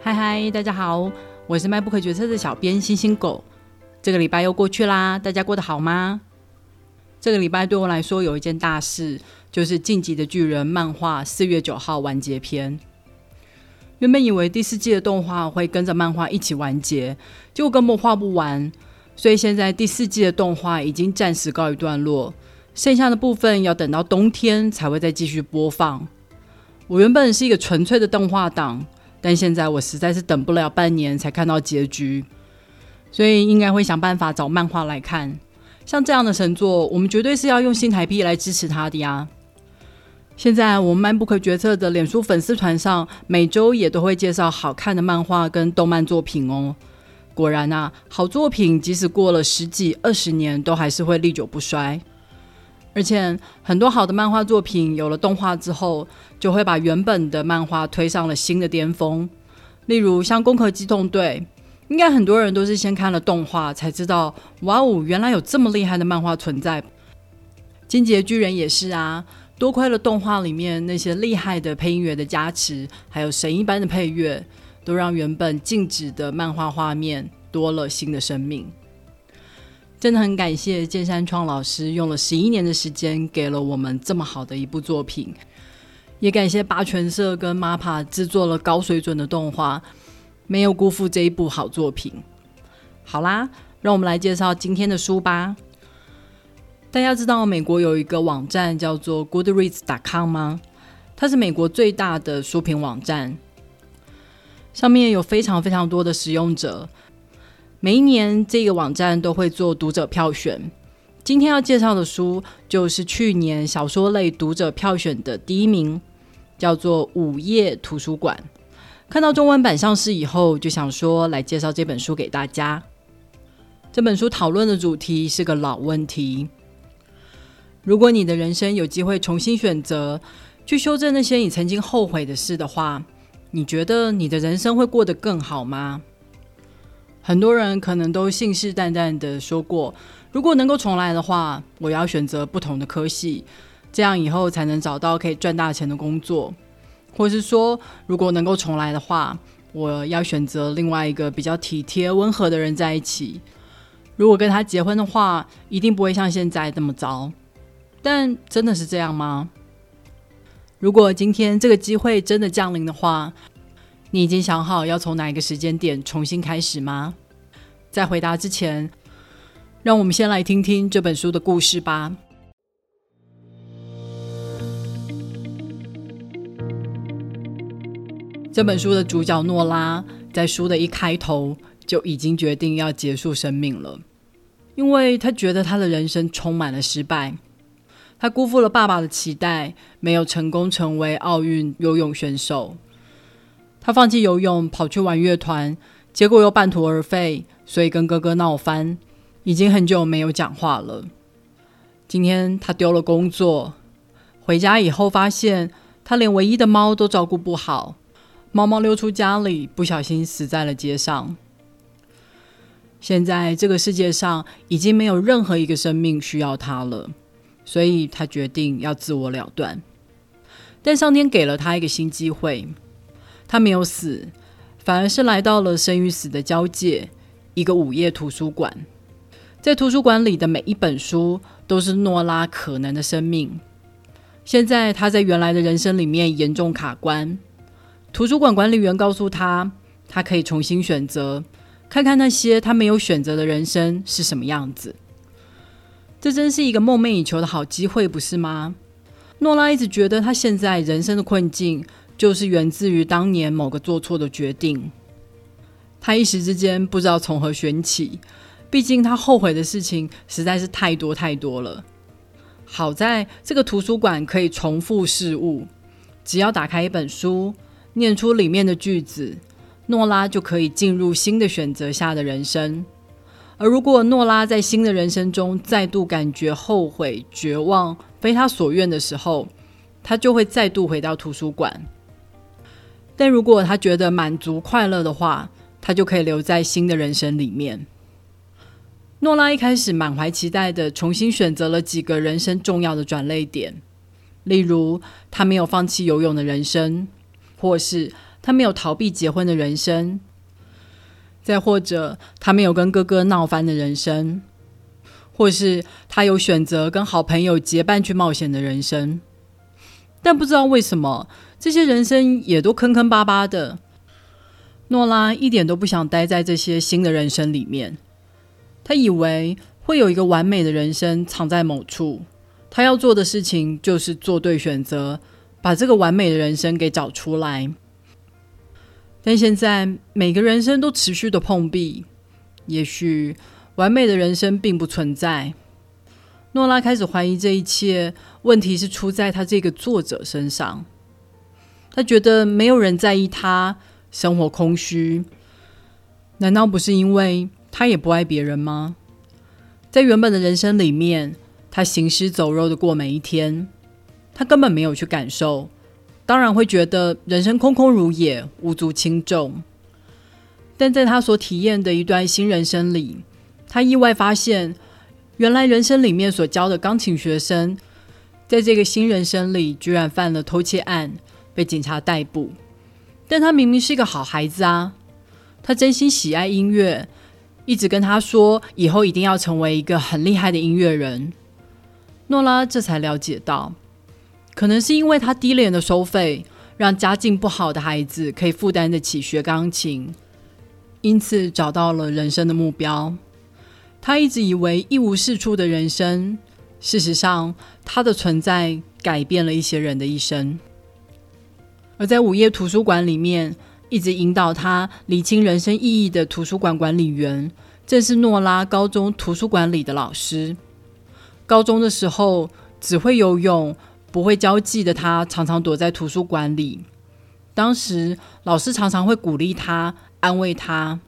嗨嗨，大家好，我是卖不可决策的小编星星狗。这个礼拜又过去啦，大家过得好吗？这个礼拜对我来说有一件大事，就是《晋级的巨人》漫画四月九号完结篇。原本以为第四季的动画会跟着漫画一起完结，结果根本画不完，所以现在第四季的动画已经暂时告一段落，剩下的部分要等到冬天才会再继续播放。我原本是一个纯粹的动画党，但现在我实在是等不了半年才看到结局，所以应该会想办法找漫画来看。像这样的神作，我们绝对是要用新台币来支持它的呀。现在我们漫不可决策的脸书粉丝团上，每周也都会介绍好看的漫画跟动漫作品哦。果然啊，好作品即使过了十几二十年，都还是会历久不衰。而且很多好的漫画作品有了动画之后，就会把原本的漫画推上了新的巅峰。例如像《攻壳机动队》，应该很多人都是先看了动画才知道，哇哦，原来有这么厉害的漫画存在。《金杰巨人》也是啊。多亏了动画里面那些厉害的配音员的加持，还有神一般的配乐，都让原本静止的漫画画面多了新的生命。真的很感谢剑山创老师用了十一年的时间，给了我们这么好的一部作品。也感谢八泉社跟 MAPA 制作了高水准的动画，没有辜负这一部好作品。好啦，让我们来介绍今天的书吧。大家知道美国有一个网站叫做 Goodreads.com 吗？它是美国最大的书评网站，上面有非常非常多的使用者。每一年，这个网站都会做读者票选。今天要介绍的书就是去年小说类读者票选的第一名，叫做《午夜图书馆》。看到中文版上市以后，就想说来介绍这本书给大家。这本书讨论的主题是个老问题。如果你的人生有机会重新选择，去修正那些你曾经后悔的事的话，你觉得你的人生会过得更好吗？很多人可能都信誓旦旦的说过，如果能够重来的话，我要选择不同的科系，这样以后才能找到可以赚大钱的工作；或是说，如果能够重来的话，我要选择另外一个比较体贴温和的人在一起。如果跟他结婚的话，一定不会像现在这么糟。但真的是这样吗？如果今天这个机会真的降临的话，你已经想好要从哪一个时间点重新开始吗？在回答之前，让我们先来听听这本书的故事吧。这本书的主角诺拉，在书的一开头就已经决定要结束生命了，因为他觉得他的人生充满了失败。他辜负了爸爸的期待，没有成功成为奥运游泳选手。他放弃游泳，跑去玩乐团，结果又半途而废，所以跟哥哥闹翻，已经很久没有讲话了。今天他丢了工作，回家以后发现他连唯一的猫都照顾不好，猫猫溜出家里，不小心死在了街上。现在这个世界上已经没有任何一个生命需要他了。所以他决定要自我了断，但上天给了他一个新机会，他没有死，反而是来到了生与死的交界，一个午夜图书馆。在图书馆里的每一本书都是诺拉可能的生命。现在他在原来的人生里面严重卡关，图书馆管理员告诉他，他可以重新选择，看看那些他没有选择的人生是什么样子。这真是一个梦寐以求的好机会，不是吗？诺拉一直觉得，他现在人生的困境就是源自于当年某个做错的决定。他一时之间不知道从何选起，毕竟他后悔的事情实在是太多太多了。好在这个图书馆可以重复事物，只要打开一本书，念出里面的句子，诺拉就可以进入新的选择下的人生。而如果诺拉在新的人生中再度感觉后悔、绝望、非他所愿的时候，他就会再度回到图书馆。但如果他觉得满足、快乐的话，他就可以留在新的人生里面。诺拉一开始满怀期待的重新选择了几个人生重要的转泪点，例如他没有放弃游泳的人生，或是。他没有逃避结婚的人生，再或者他没有跟哥哥闹翻的人生，或是他有选择跟好朋友结伴去冒险的人生。但不知道为什么，这些人生也都坑坑巴巴的。诺拉一点都不想待在这些新的人生里面。他以为会有一个完美的人生藏在某处，他要做的事情就是做对选择，把这个完美的人生给找出来。但现在每个人生都持续的碰壁，也许完美的人生并不存在。诺拉开始怀疑这一切问题是出在他这个作者身上。他觉得没有人在意他。生活空虚，难道不是因为他也不爱别人吗？在原本的人生里面，他行尸走肉的过每一天，他根本没有去感受，当然会觉得人生空空如也，无足轻重。但在他所体验的一段新人生里，他意外发现，原来人生里面所教的钢琴学生，在这个新人生里居然犯了偷窃案，被警察逮捕。但他明明是一个好孩子啊！他真心喜爱音乐，一直跟他说以后一定要成为一个很厉害的音乐人。诺拉这才了解到，可能是因为他低廉的收费，让家境不好的孩子可以负担得起学钢琴，因此找到了人生的目标。他一直以为一无是处的人生，事实上他的存在改变了一些人的一生。而在午夜图书馆里面，一直引导他理清人生意义的图书馆管理员，正是诺拉高中图书馆里的老师。高中的时候只会游泳、不会交际的他，常常躲在图书馆里。当时老师常常会鼓励他、安慰他。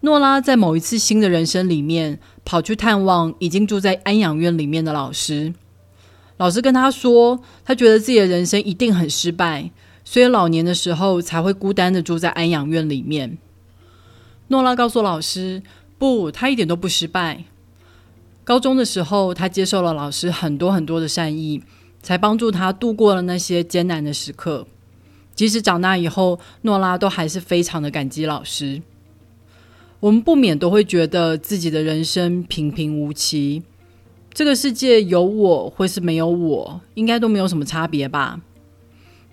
诺拉在某一次新的人生里面，跑去探望已经住在安养院里面的老师。老师跟他说，他觉得自己的人生一定很失败。所以老年的时候才会孤单的住在安养院里面。诺拉告诉老师：“不，他一点都不失败。高中的时候，他接受了老师很多很多的善意，才帮助他度过了那些艰难的时刻。即使长大以后，诺拉都还是非常的感激老师。我们不免都会觉得自己的人生平平无奇，这个世界有我或是没有我，应该都没有什么差别吧。”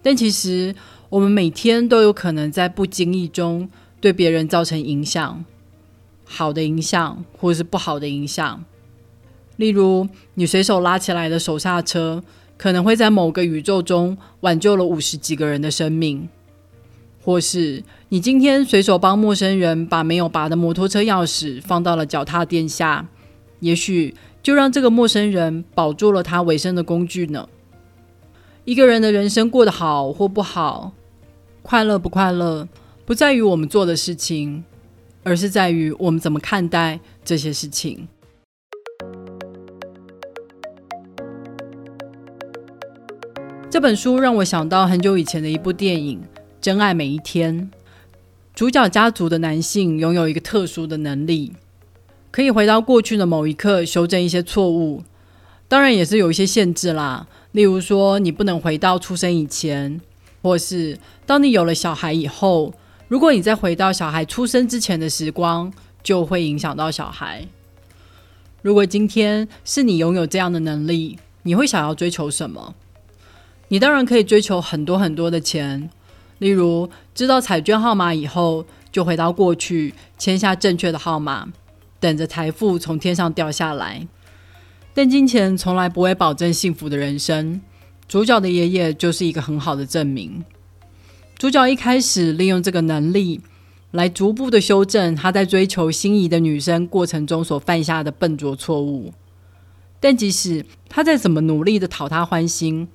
但其实，我们每天都有可能在不经意中对别人造成影响，好的影响或者是不好的影响。例如，你随手拉起来的手刹车，可能会在某个宇宙中挽救了五十几个人的生命；或是你今天随手帮陌生人把没有拔的摩托车钥匙放到了脚踏垫下，也许就让这个陌生人保住了他维生的工具呢。一个人的人生过得好或不好，快乐不快乐，不在于我们做的事情，而是在于我们怎么看待这些事情。这本书让我想到很久以前的一部电影《真爱每一天》。主角家族的男性拥有一个特殊的能力，可以回到过去的某一刻修正一些错误，当然也是有一些限制啦。例如说，你不能回到出生以前，或是当你有了小孩以后，如果你再回到小孩出生之前的时光，就会影响到小孩。如果今天是你拥有这样的能力，你会想要追求什么？你当然可以追求很多很多的钱，例如知道彩券号码以后，就回到过去签下正确的号码，等着财富从天上掉下来。但金钱从来不会保证幸福的人生。主角的爷爷就是一个很好的证明。主角一开始利用这个能力来逐步的修正他在追求心仪的女生过程中所犯下的笨拙错误。但即使他再怎么努力的讨她欢心，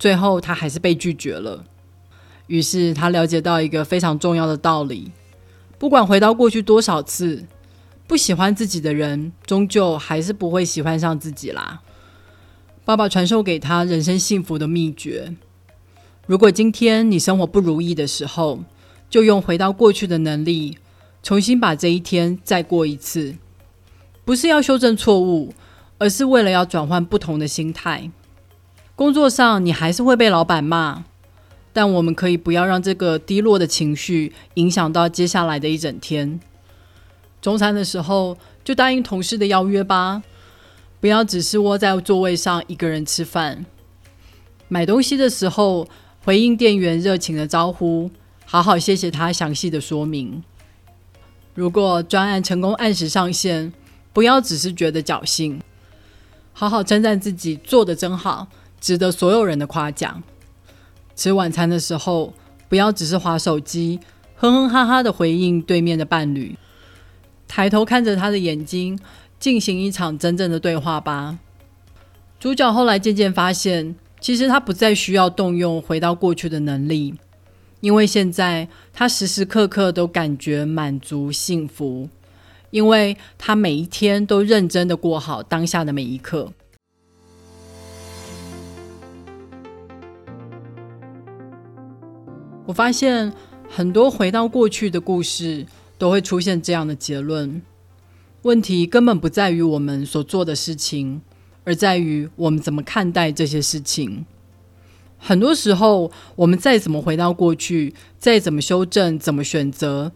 最后他还是被拒绝了。于是他了解到一个非常重要的道理：不管回到过去多少次。不喜欢自己的人，终究还是不会喜欢上自己啦。爸爸传授给他人生幸福的秘诀：如果今天你生活不如意的时候，就用回到过去的能力，重新把这一天再过一次。不是要修正错误，而是为了要转换不同的心态。工作上，你还是会被老板骂，但我们可以不要让这个低落的情绪影响到接下来的一整天。中餐的时候就答应同事的邀约吧，不要只是窝在座位上一个人吃饭。买东西的时候回应店员热情的招呼，好好谢谢他详细的说明。如果专案成功按时上线，不要只是觉得侥幸，好好称赞自己做的真好，值得所有人的夸奖。吃晚餐的时候，不要只是划手机，哼哼哈哈的回应对面的伴侣，抬头看着他的眼睛，进行一场真正的对话吧。主角后来渐渐发现，其实他不再需要动用回到过去的能力，因为现在他时时刻刻都感觉满足幸福，因为他每一天都认真的过好当下的每一刻。我发现很多回到过去的故事都会出现这样的结论：问题根本不在于我们所做的事情，而在于我们怎么看待这些事情。很多时候，我们再怎么回到过去，再怎么修正、怎么选择，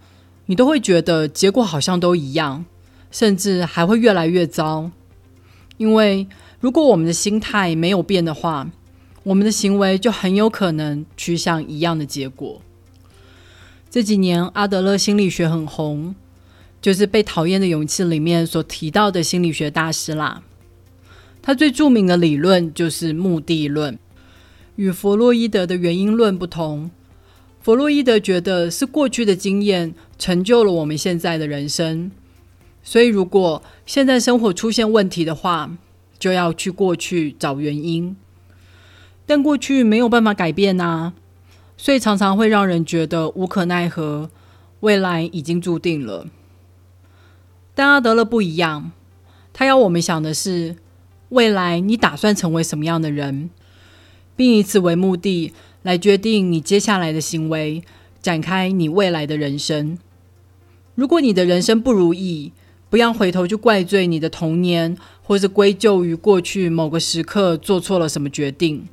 你都会觉得结果好像都一样，甚至还会越来越糟。因为如果我们的心态没有变的话，我们的行为就很有可能趋向一样的结果。这几年阿德勒心理学很红，就是《被讨厌的勇气》里面所提到的心理学大师啦。他最著名的理论就是目的论，与弗洛伊德的原因论不同。弗洛伊德觉得是过去的经验成就了我们现在的人生，所以如果现在生活出现问题的话，就要去过去找原因。但过去没有办法改变呐，所以常常会让人觉得无可奈何。未来已经注定了。但阿德勒不一样，他要我们想的是未来你打算成为什么样的人，并以此为目的来决定你接下来的行为，展开你未来的人生。如果你的人生不如意，不要回头去怪罪你的童年，或是归咎于过去某个时刻做错了什么决定。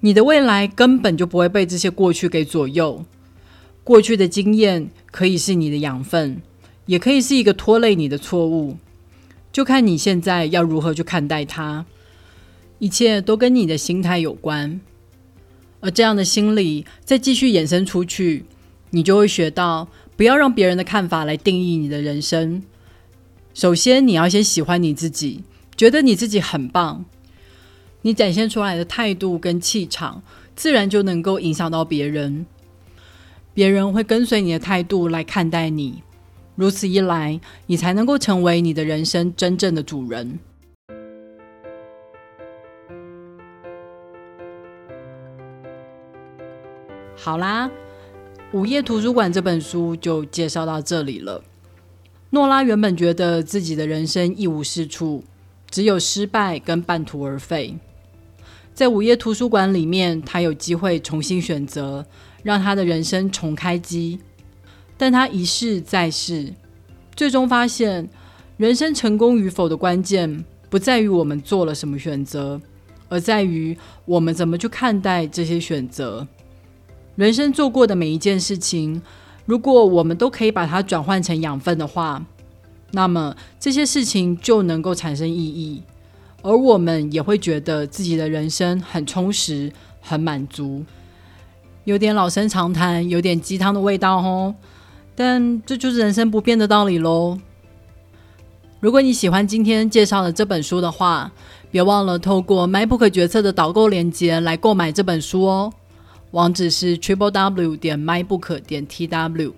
你的未来根本就不会被这些过去给左右。过去的经验可以是你的养分，也可以是一个拖累你的错误，就看你现在要如何去看待它。一切都跟你的心态有关，而这样的心理再继续衍生出去，你就会学到不要让别人的看法来定义你的人生。首先，你要先喜欢你自己，觉得你自己很棒。你展现出来的态度跟气场，自然就能够影响到别人。别人会跟随你的态度来看待你，如此一来，你才能够成为你的人生真正的主人。好啦，《午夜图书馆》这本书就介绍到这里了。诺拉原本觉得自己的人生一无是处，只有失败跟半途而废。在午夜图书馆里面，他有机会重新选择，让他的人生重开机。但他一试再试，最终发现，人生成功与否的关键不在于我们做了什么选择，而在于我们怎么去看待这些选择。人生做过的每一件事情，如果我们都可以把它转换成养分的话，那么这些事情就能够产生意义。而我们也会觉得自己的人生很充实、很满足，有点老生常谈，有点鸡汤的味道哦。但这就是人生不变的道理喽。如果你喜欢今天介绍的这本书的话，别忘了透过 MyBook 决策的导购链接来购买这本书哦。网址是 triple w 点 mybook 点 tw。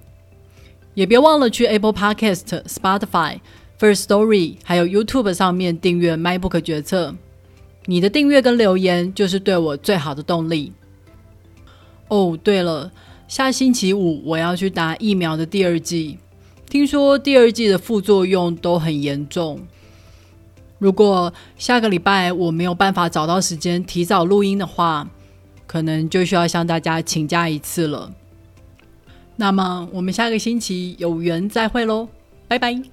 也别忘了去 Apple Podcast、Spotify。First Story，还有 YouTube 上面订阅 MyBook 决策，你的订阅跟留言就是对我最好的动力。哦，对了，下星期五我要去打疫苗的第二剂，听说第二剂的副作用都很严重。如果下个礼拜我没有办法找到时间提早录音的话，可能就需要向大家请假一次了。那么我们下个星期有缘再会喽，拜拜。